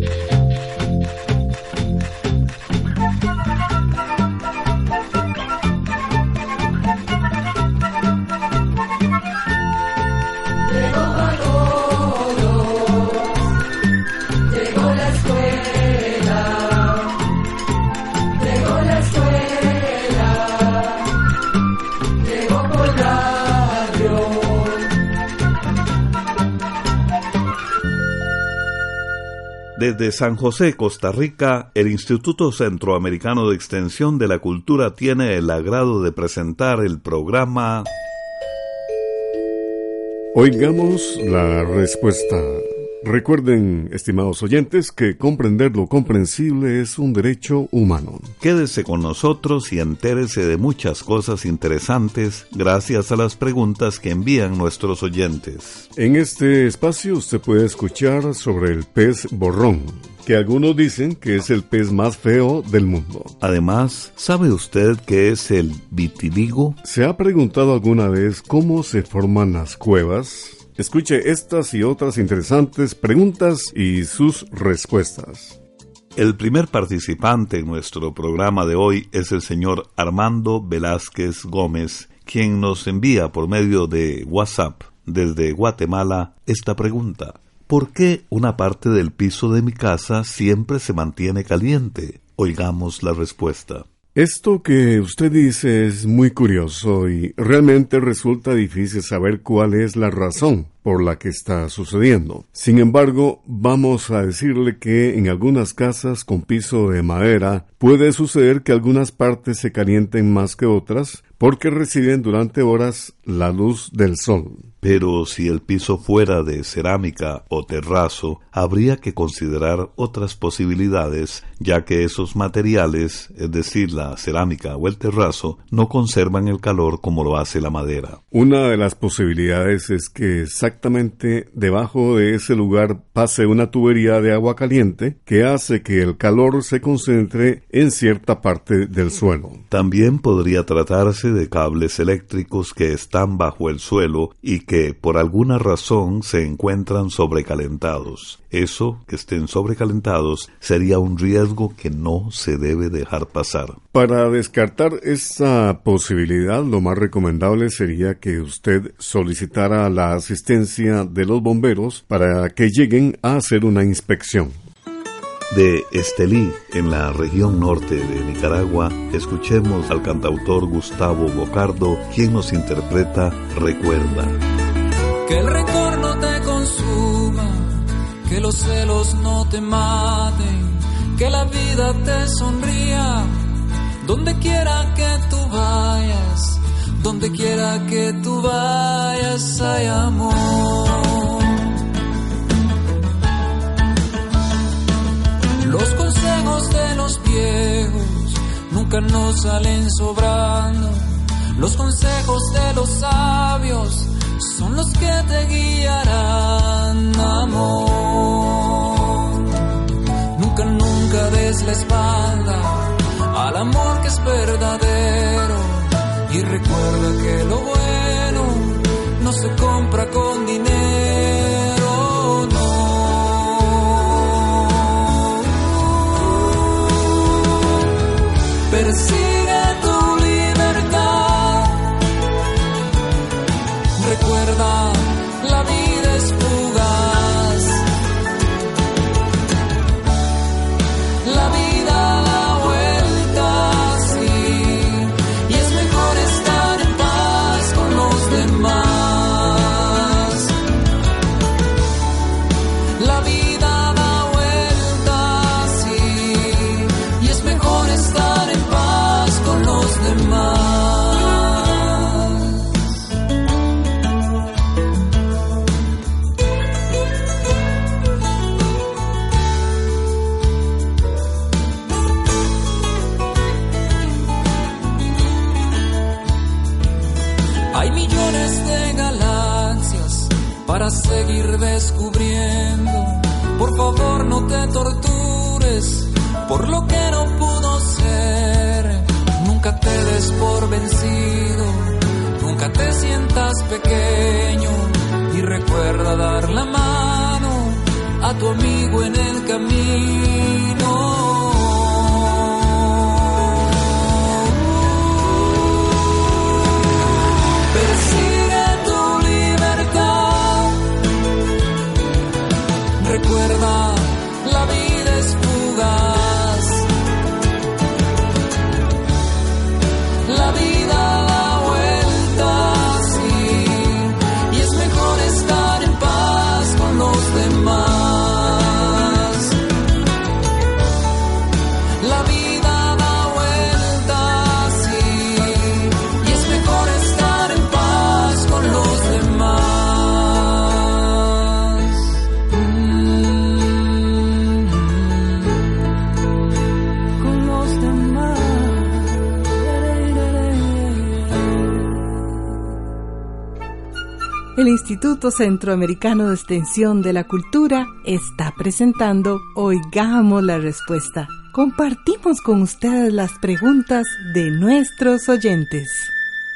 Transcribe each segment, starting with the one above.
Thank you. Desde San José, Costa Rica, el Instituto Centroamericano de Extensión de la Cultura tiene el agrado de presentar el programa Oigamos la respuesta. Recuerden, estimados oyentes, que comprender lo comprensible es un derecho humano. Quédese con nosotros y entérese de muchas cosas interesantes gracias a las preguntas que envían nuestros oyentes. En este espacio usted puede escuchar sobre el pez borrón, que algunos dicen que es el pez más feo del mundo. Además, ¿sabe usted qué es el vitiligo? ¿Se ha preguntado alguna vez cómo se forman las cuevas? Escuche estas y otras interesantes preguntas y sus respuestas. El primer participante en nuestro programa de hoy es el señor Armando Velázquez Gómez, quien nos envía por medio de WhatsApp desde Guatemala esta pregunta. ¿Por qué una parte del piso de mi casa siempre se mantiene caliente? Oigamos la respuesta. Esto que usted dice es muy curioso y realmente resulta difícil saber cuál es la razón por la que está sucediendo. Sin embargo, vamos a decirle que en algunas casas con piso de madera puede suceder que algunas partes se calienten más que otras porque reciben durante horas la luz del sol. Pero si el piso fuera de cerámica o terrazo, habría que considerar otras posibilidades, ya que esos materiales, es decir, la cerámica o el terrazo, no conservan el calor como lo hace la madera. Una de las posibilidades es que exactamente debajo de ese lugar pase una tubería de agua caliente que hace que el calor se concentre en cierta parte del suelo. También podría tratarse de cables eléctricos que están bajo el suelo y que por alguna razón se encuentran sobrecalentados. Eso, que estén sobrecalentados, sería un riesgo que no se debe dejar pasar. Para descartar esa posibilidad, lo más recomendable sería que usted solicitara la asistencia de los bomberos para que lleguen a hacer una inspección. De Estelí, en la región norte de Nicaragua, escuchemos al cantautor Gustavo Bocardo, quien nos interpreta Recuerda. Que el rencor los celos no te maten, que la vida te sonría, donde quiera que tú vayas, donde quiera que tú vayas hay amor. Los consejos de los viejos nunca nos salen sobrando. Los consejos de los sabios son los que te guiarán, amor. Nunca, nunca des la espalda al amor que es verdadero. Y recuerda que lo bueno no se compra con dinero. Persigue tu por vencido, nunca te sientas pequeño y recuerda dar la mano a tu amigo en el camino. El Instituto Centroamericano de Extensión de la Cultura está presentando Oigamos la Respuesta. Compartimos con ustedes las preguntas de nuestros oyentes.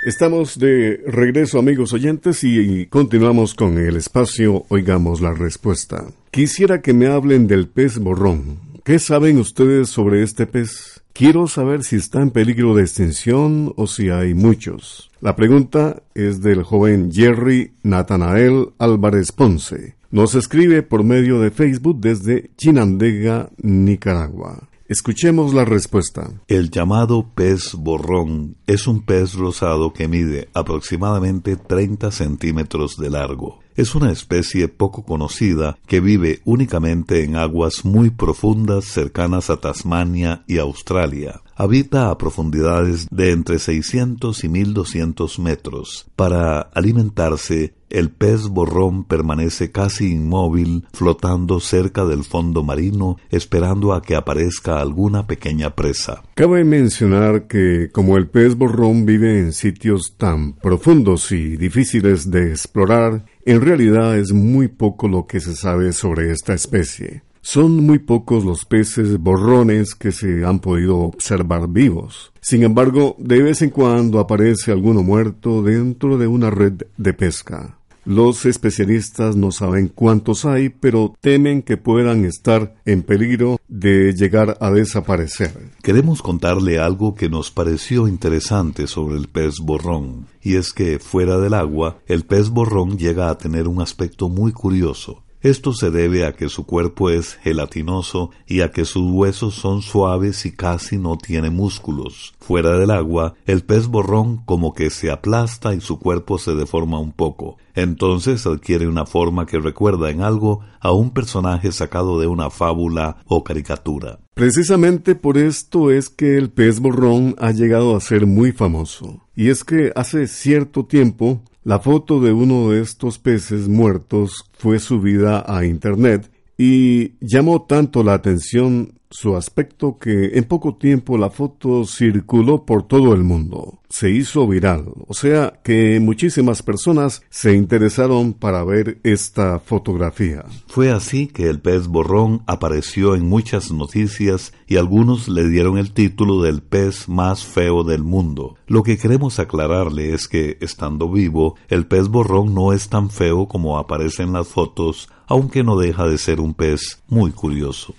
Estamos de regreso amigos oyentes y continuamos con el espacio Oigamos la Respuesta. Quisiera que me hablen del pez borrón. ¿Qué saben ustedes sobre este pez? Quiero saber si está en peligro de extinción o si hay muchos. La pregunta es del joven Jerry Natanael Álvarez Ponce. Nos escribe por medio de Facebook desde Chinandega, Nicaragua. Escuchemos la respuesta. El llamado pez borrón es un pez rosado que mide aproximadamente 30 centímetros de largo. Es una especie poco conocida que vive únicamente en aguas muy profundas cercanas a Tasmania y Australia. Habita a profundidades de entre 600 y 1200 metros. Para alimentarse, el pez borrón permanece casi inmóvil, flotando cerca del fondo marino, esperando a que aparezca alguna pequeña presa. Cabe mencionar que como el pez borrón vive en sitios tan profundos y difíciles de explorar, en realidad es muy poco lo que se sabe sobre esta especie. Son muy pocos los peces borrones que se han podido observar vivos. Sin embargo, de vez en cuando aparece alguno muerto dentro de una red de pesca. Los especialistas no saben cuántos hay, pero temen que puedan estar en peligro de llegar a desaparecer. Queremos contarle algo que nos pareció interesante sobre el pez borrón, y es que fuera del agua, el pez borrón llega a tener un aspecto muy curioso. Esto se debe a que su cuerpo es gelatinoso y a que sus huesos son suaves y casi no tiene músculos. Fuera del agua, el pez borrón como que se aplasta y su cuerpo se deforma un poco. Entonces adquiere una forma que recuerda en algo a un personaje sacado de una fábula o caricatura. Precisamente por esto es que el pez borrón ha llegado a ser muy famoso. Y es que hace cierto tiempo la foto de uno de estos peces muertos fue subida a Internet y llamó tanto la atención su aspecto que en poco tiempo la foto circuló por todo el mundo. Se hizo viral, o sea que muchísimas personas se interesaron para ver esta fotografía. Fue así que el pez borrón apareció en muchas noticias y algunos le dieron el título del pez más feo del mundo. Lo que queremos aclararle es que, estando vivo, el pez borrón no es tan feo como aparece en las fotos, aunque no deja de ser un pez muy curioso.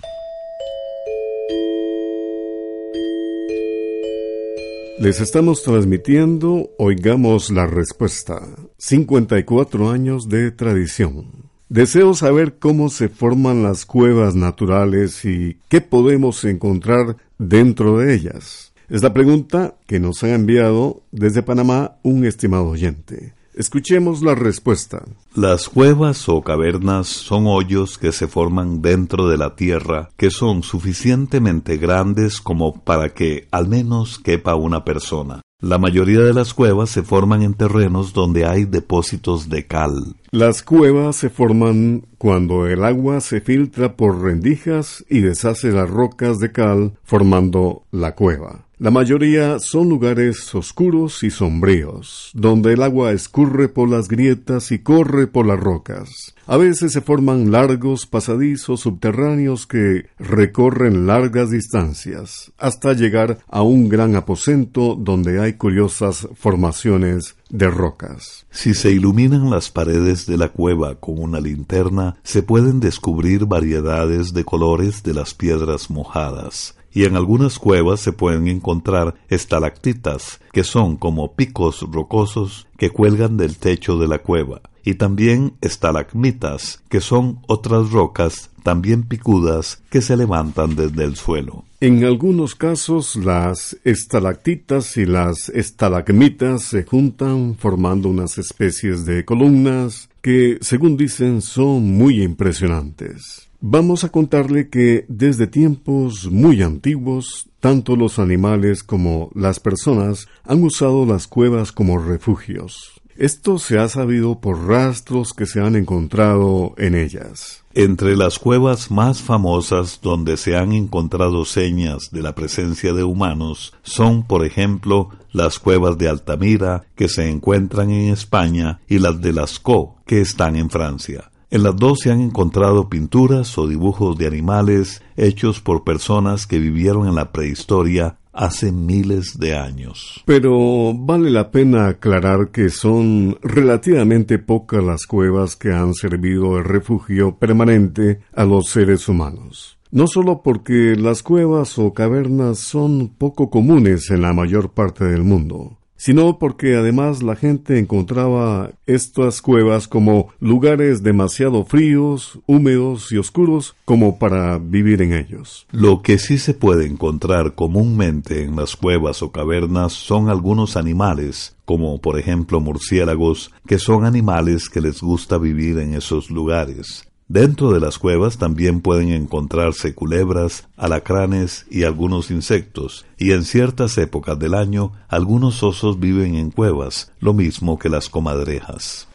Les estamos transmitiendo Oigamos la Respuesta. 54 años de tradición. Deseo saber cómo se forman las cuevas naturales y qué podemos encontrar dentro de ellas. Es la pregunta que nos ha enviado desde Panamá un estimado oyente. Escuchemos la respuesta. Las cuevas o cavernas son hoyos que se forman dentro de la tierra que son suficientemente grandes como para que al menos quepa una persona. La mayoría de las cuevas se forman en terrenos donde hay depósitos de cal. Las cuevas se forman cuando el agua se filtra por rendijas y deshace las rocas de cal formando la cueva. La mayoría son lugares oscuros y sombríos, donde el agua escurre por las grietas y corre por las rocas. A veces se forman largos pasadizos subterráneos que recorren largas distancias, hasta llegar a un gran aposento donde hay curiosas formaciones de rocas. Si se iluminan las paredes de la cueva con una linterna, se pueden descubrir variedades de colores de las piedras mojadas y en algunas cuevas se pueden encontrar estalactitas, que son como picos rocosos que cuelgan del techo de la cueva, y también estalagmitas, que son otras rocas también picudas que se levantan desde el suelo. En algunos casos las estalactitas y las estalagmitas se juntan formando unas especies de columnas que, según dicen, son muy impresionantes. Vamos a contarle que desde tiempos muy antiguos, tanto los animales como las personas han usado las cuevas como refugios. Esto se ha sabido por rastros que se han encontrado en ellas. Entre las cuevas más famosas donde se han encontrado señas de la presencia de humanos son, por ejemplo, las cuevas de Altamira, que se encuentran en España, y las de Lascaux, que están en Francia. En las dos se han encontrado pinturas o dibujos de animales hechos por personas que vivieron en la prehistoria hace miles de años. Pero vale la pena aclarar que son relativamente pocas las cuevas que han servido de refugio permanente a los seres humanos. No solo porque las cuevas o cavernas son poco comunes en la mayor parte del mundo, sino porque además la gente encontraba estas cuevas como lugares demasiado fríos, húmedos y oscuros como para vivir en ellos. Lo que sí se puede encontrar comúnmente en las cuevas o cavernas son algunos animales, como por ejemplo murciélagos, que son animales que les gusta vivir en esos lugares. Dentro de las cuevas también pueden encontrarse culebras, alacranes y algunos insectos, y en ciertas épocas del año algunos osos viven en cuevas, lo mismo que las comadrejas.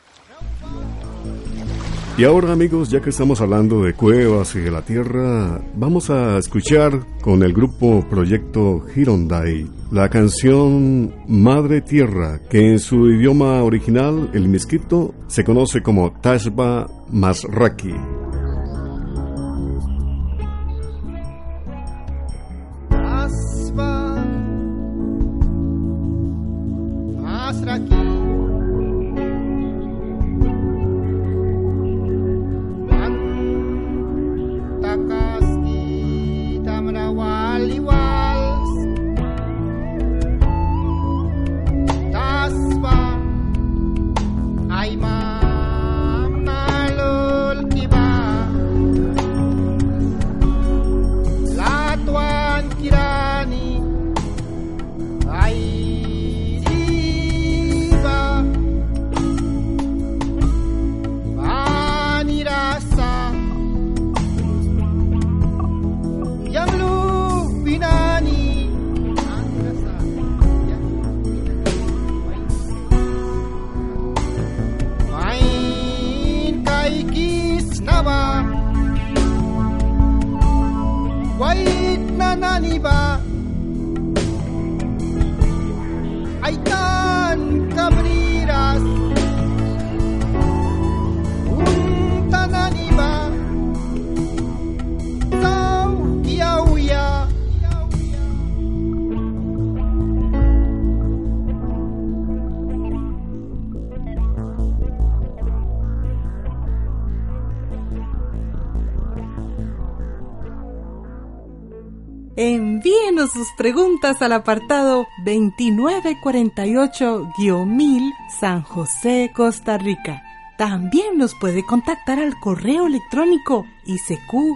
Y ahora amigos, ya que estamos hablando de cuevas y de la tierra, vamos a escuchar con el grupo Proyecto Hirondai la canción Madre Tierra, que en su idioma original, el misquito, se conoce como Tashba Masraki. Sus preguntas al apartado 2948-1000 San José, Costa Rica. También nos puede contactar al correo electrónico isq.org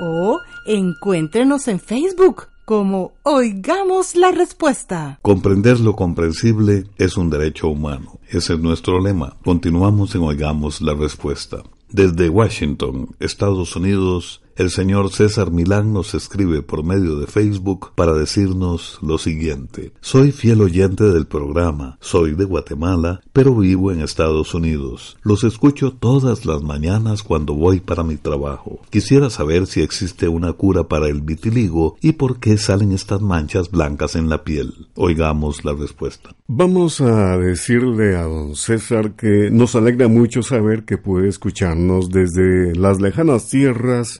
o encuéntrenos en Facebook como Oigamos la Respuesta. Comprender lo comprensible es un derecho humano. Ese es nuestro lema. Continuamos en Oigamos la Respuesta. Desde Washington, Estados Unidos, El señor César Milán nos escribe por medio de Facebook para decirnos lo siguiente. Soy fiel oyente del programa, soy de Guatemala, pero vivo en Estados Unidos. Los escucho todas las mañanas cuando voy para mi trabajo. Quisiera saber si existe una cura para el vitiligo y por qué salen estas manchas blancas en la piel. Oigamos la respuesta. Vamos a decirle a don César que nos alegra mucho saber que puede escucharnos desde las lejanas tierras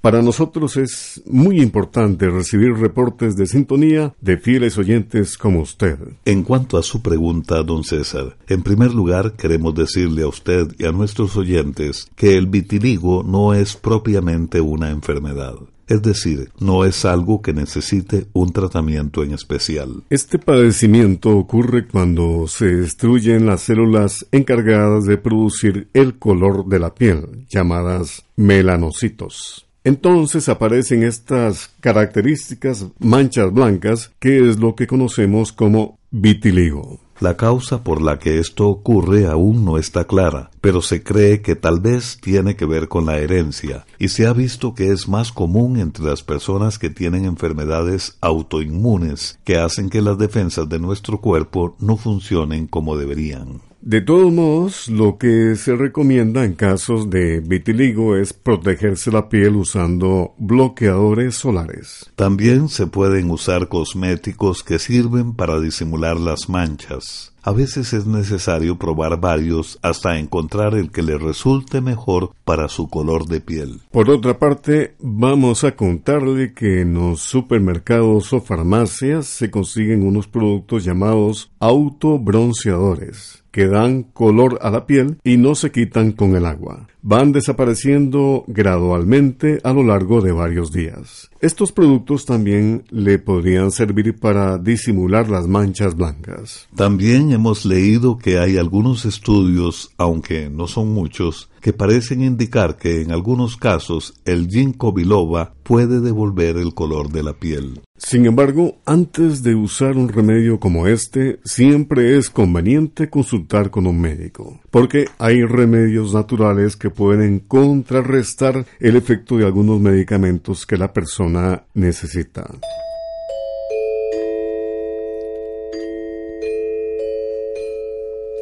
Para nosotros es muy importante recibir reportes de sintonía de fieles oyentes como usted. En cuanto a su pregunta, don César, en primer lugar queremos decirle a usted y a nuestros oyentes que el vitiligo no es propiamente una enfermedad. Es decir, no es algo que necesite un tratamiento en especial. Este padecimiento ocurre cuando se destruyen las células encargadas de producir el color de la piel, llamadas melanocitos. Entonces aparecen estas características manchas blancas, que es lo que conocemos como vitiligo. La causa por la que esto ocurre aún no está clara, pero se cree que tal vez tiene que ver con la herencia, y se ha visto que es más común entre las personas que tienen enfermedades autoinmunes que hacen que las defensas de nuestro cuerpo no funcionen como deberían. De todos modos, lo que se recomienda en casos de vitiligo es protegerse la piel usando bloqueadores solares. También se pueden usar cosméticos que sirven para disimular las manchas. A veces es necesario probar varios hasta encontrar el que le resulte mejor para su color de piel. Por otra parte, vamos a contarle que en los supermercados o farmacias se consiguen unos productos llamados autobronceadores que dan color a la piel y no se quitan con el agua. Van desapareciendo gradualmente a lo largo de varios días. Estos productos también le podrían servir para disimular las manchas blancas. También hemos leído que hay algunos estudios, aunque no son muchos, que parecen indicar que en algunos casos el ginkgo biloba puede devolver el color de la piel. Sin embargo, antes de usar un remedio como este, siempre es conveniente consultar con un médico, porque hay remedios naturales que pueden contrarrestar el efecto de algunos medicamentos que la persona necesita.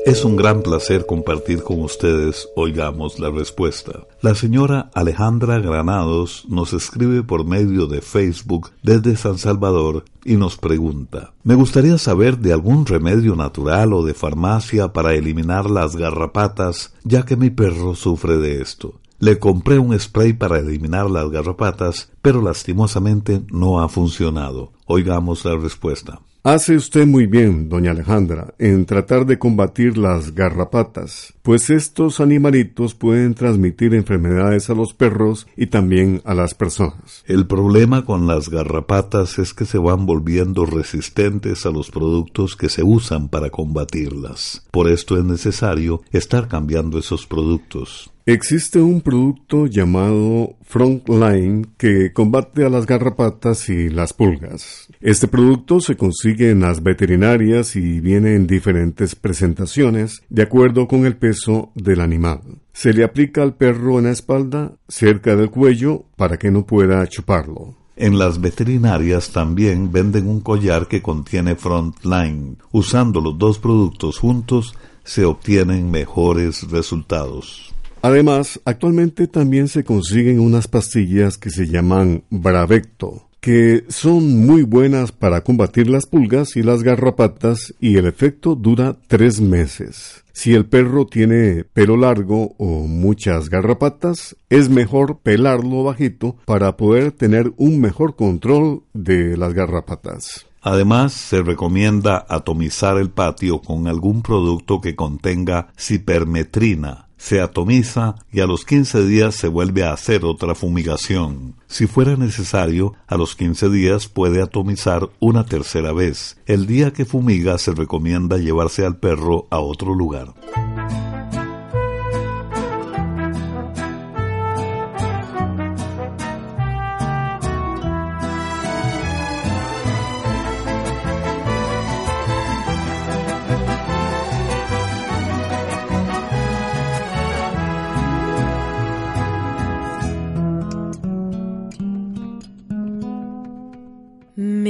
Es un gran placer compartir con ustedes, oigamos la respuesta. La señora Alejandra Granados nos escribe por medio de Facebook desde San Salvador y nos pregunta, me gustaría saber de algún remedio natural o de farmacia para eliminar las garrapatas, ya que mi perro sufre de esto. Le compré un spray para eliminar las garrapatas, pero lastimosamente no ha funcionado. Oigamos la respuesta. Hace usted muy bien, doña Alejandra, en tratar de combatir las garrapatas, pues estos animalitos pueden transmitir enfermedades a los perros y también a las personas. El problema con las garrapatas es que se van volviendo resistentes a los productos que se usan para combatirlas. Por esto es necesario estar cambiando esos productos. Existe un producto llamado Frontline que combate a las garrapatas y las pulgas. Este producto se consigue en las veterinarias y viene en diferentes presentaciones de acuerdo con el peso del animal. Se le aplica al perro en la espalda, cerca del cuello, para que no pueda chuparlo. En las veterinarias también venden un collar que contiene Frontline. Usando los dos productos juntos se obtienen mejores resultados. Además, actualmente también se consiguen unas pastillas que se llaman Bravecto, que son muy buenas para combatir las pulgas y las garrapatas y el efecto dura tres meses. Si el perro tiene pelo largo o muchas garrapatas, es mejor pelarlo bajito para poder tener un mejor control de las garrapatas. Además, se recomienda atomizar el patio con algún producto que contenga cipermetrina, se atomiza y a los 15 días se vuelve a hacer otra fumigación. Si fuera necesario, a los 15 días puede atomizar una tercera vez. El día que fumiga se recomienda llevarse al perro a otro lugar.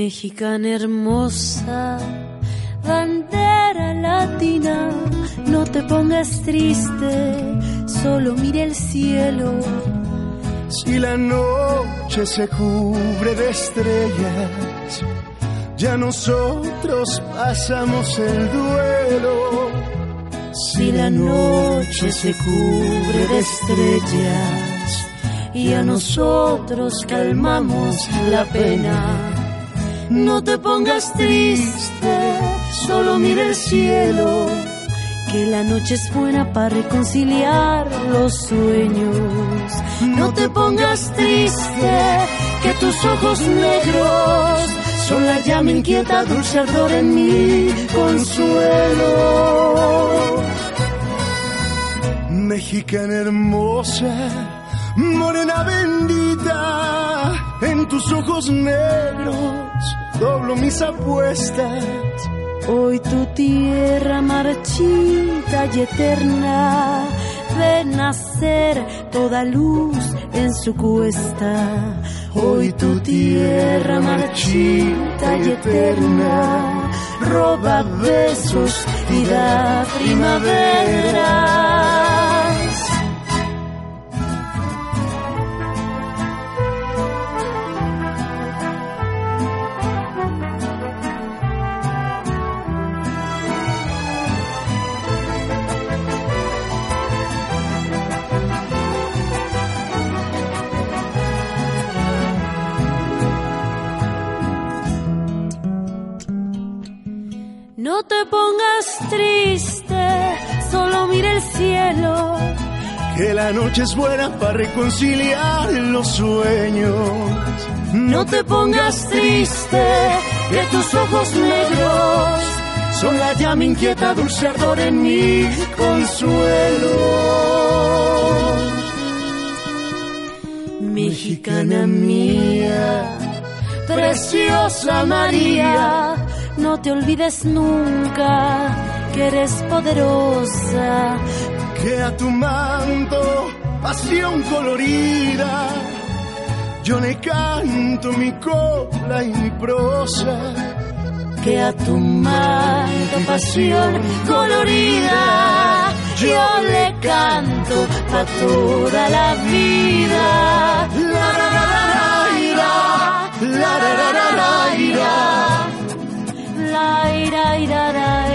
Mexicana hermosa, bandera latina, no te pongas triste, solo mire el cielo. Si la noche se cubre de estrellas, ya nosotros pasamos el duelo. Si la noche se cubre de estrellas, y a nosotros calmamos la pena. No te pongas triste, solo mira el cielo, que la noche es buena para reconciliar los sueños. No te pongas triste, que tus ojos negros son la llama inquieta, dulce ardor en mi consuelo. Mexicana hermosa, morena bendita, en tus ojos negros doblo mis apuestas. Hoy tu tierra marchita y eterna ve nacer toda luz en su cuesta. Hoy tu tierra marchita y eterna roba besos y da primavera. Que la noche es buena para reconciliar los sueños. No te pongas triste, que tus ojos negros son la llama inquieta, dulce ardor en mi consuelo. Mexicana mía, preciosa María no te olvides nunca que eres poderosa que a tu manto, pasión colorida, yo le canto mi copla y mi prosa. Que a tu manto, pasión colorida, yo le canto a toda la vida. La, la, la, la, ira, la, la, la, la, la, ira, la, ira, ira, la.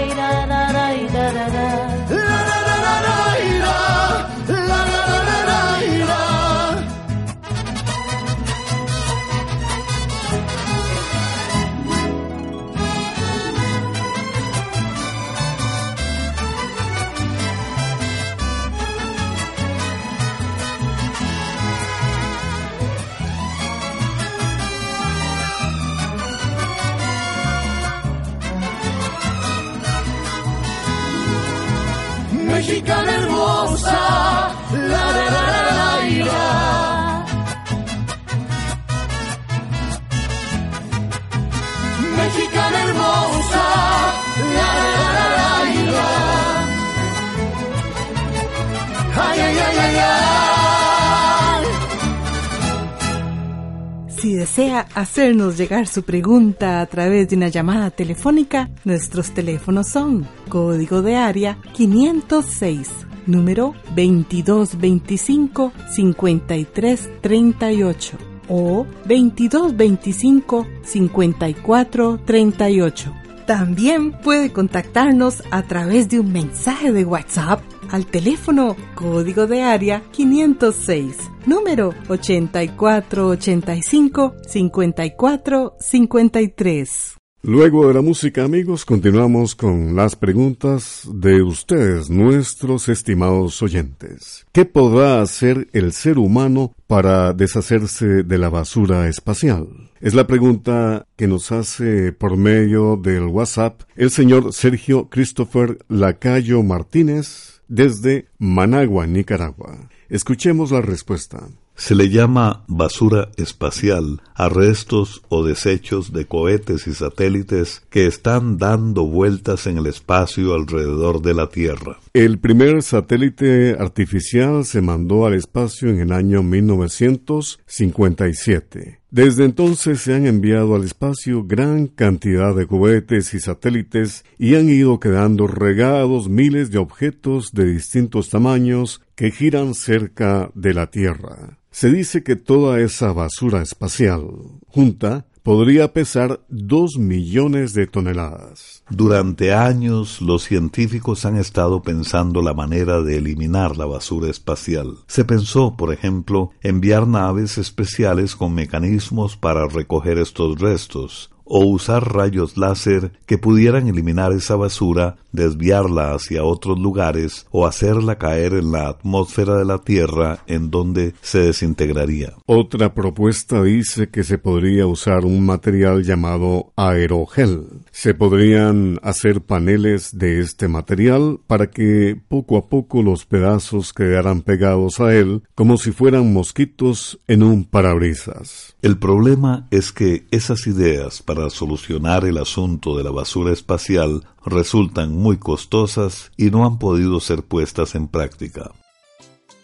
Desea hacernos llegar su pregunta a través de una llamada telefónica, nuestros teléfonos son código de área 506, número 2225-5338 o 2225-5438. También puede contactarnos a través de un mensaje de WhatsApp al teléfono código de área 506, número 8485-5453. Luego de la música, amigos, continuamos con las preguntas de ustedes, nuestros estimados oyentes. ¿Qué podrá hacer el ser humano para deshacerse de la basura espacial? Es la pregunta que nos hace por medio del WhatsApp el señor Sergio Christopher Lacayo Martínez desde Managua, Nicaragua. Escuchemos la respuesta. Se le llama basura espacial a restos o desechos de cohetes y satélites que están dando vueltas en el espacio alrededor de la Tierra. El primer satélite artificial se mandó al espacio en el año 1957. Desde entonces se han enviado al espacio gran cantidad de cohetes y satélites y han ido quedando regados miles de objetos de distintos tamaños que giran cerca de la Tierra. Se dice que toda esa basura espacial junta podría pesar dos millones de toneladas. Durante años los científicos han estado pensando la manera de eliminar la basura espacial. Se pensó, por ejemplo, enviar naves especiales con mecanismos para recoger estos restos, o usar rayos láser que pudieran eliminar esa basura, desviarla hacia otros lugares o hacerla caer en la atmósfera de la Tierra en donde se desintegraría. Otra propuesta dice que se podría usar un material llamado aerogel. Se podrían hacer paneles de este material para que poco a poco los pedazos quedaran pegados a él como si fueran mosquitos en un parabrisas. El problema es que esas ideas para solucionar el asunto de la basura espacial resultan muy costosas y no han podido ser puestas en práctica.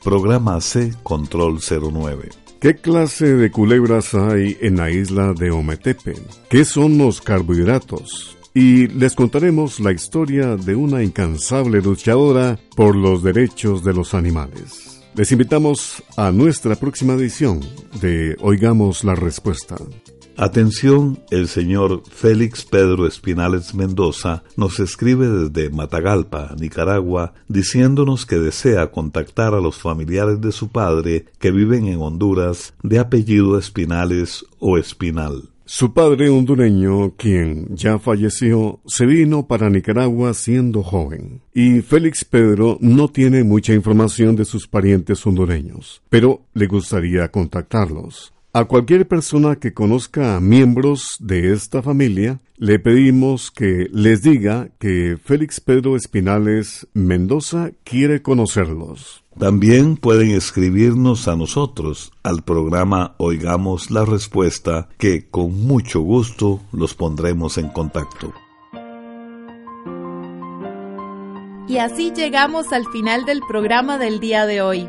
Programa C Control 09 ¿Qué clase de culebras hay en la isla de Ometepe? ¿Qué son los carbohidratos? Y les contaremos la historia de una incansable luchadora por los derechos de los animales. Les invitamos a nuestra próxima edición de Oigamos la Respuesta. Atención, el señor Félix Pedro Espinales Mendoza nos escribe desde Matagalpa, Nicaragua, diciéndonos que desea contactar a los familiares de su padre que viven en Honduras de apellido Espinales o Espinal. Su padre hondureño, quien ya falleció, se vino para Nicaragua siendo joven. Y Félix Pedro no tiene mucha información de sus parientes hondureños, pero le gustaría contactarlos. A cualquier persona que conozca a miembros de esta familia, le pedimos que les diga que Félix Pedro Espinales Mendoza quiere conocerlos. También pueden escribirnos a nosotros al programa Oigamos la Respuesta, que con mucho gusto los pondremos en contacto. Y así llegamos al final del programa del día de hoy.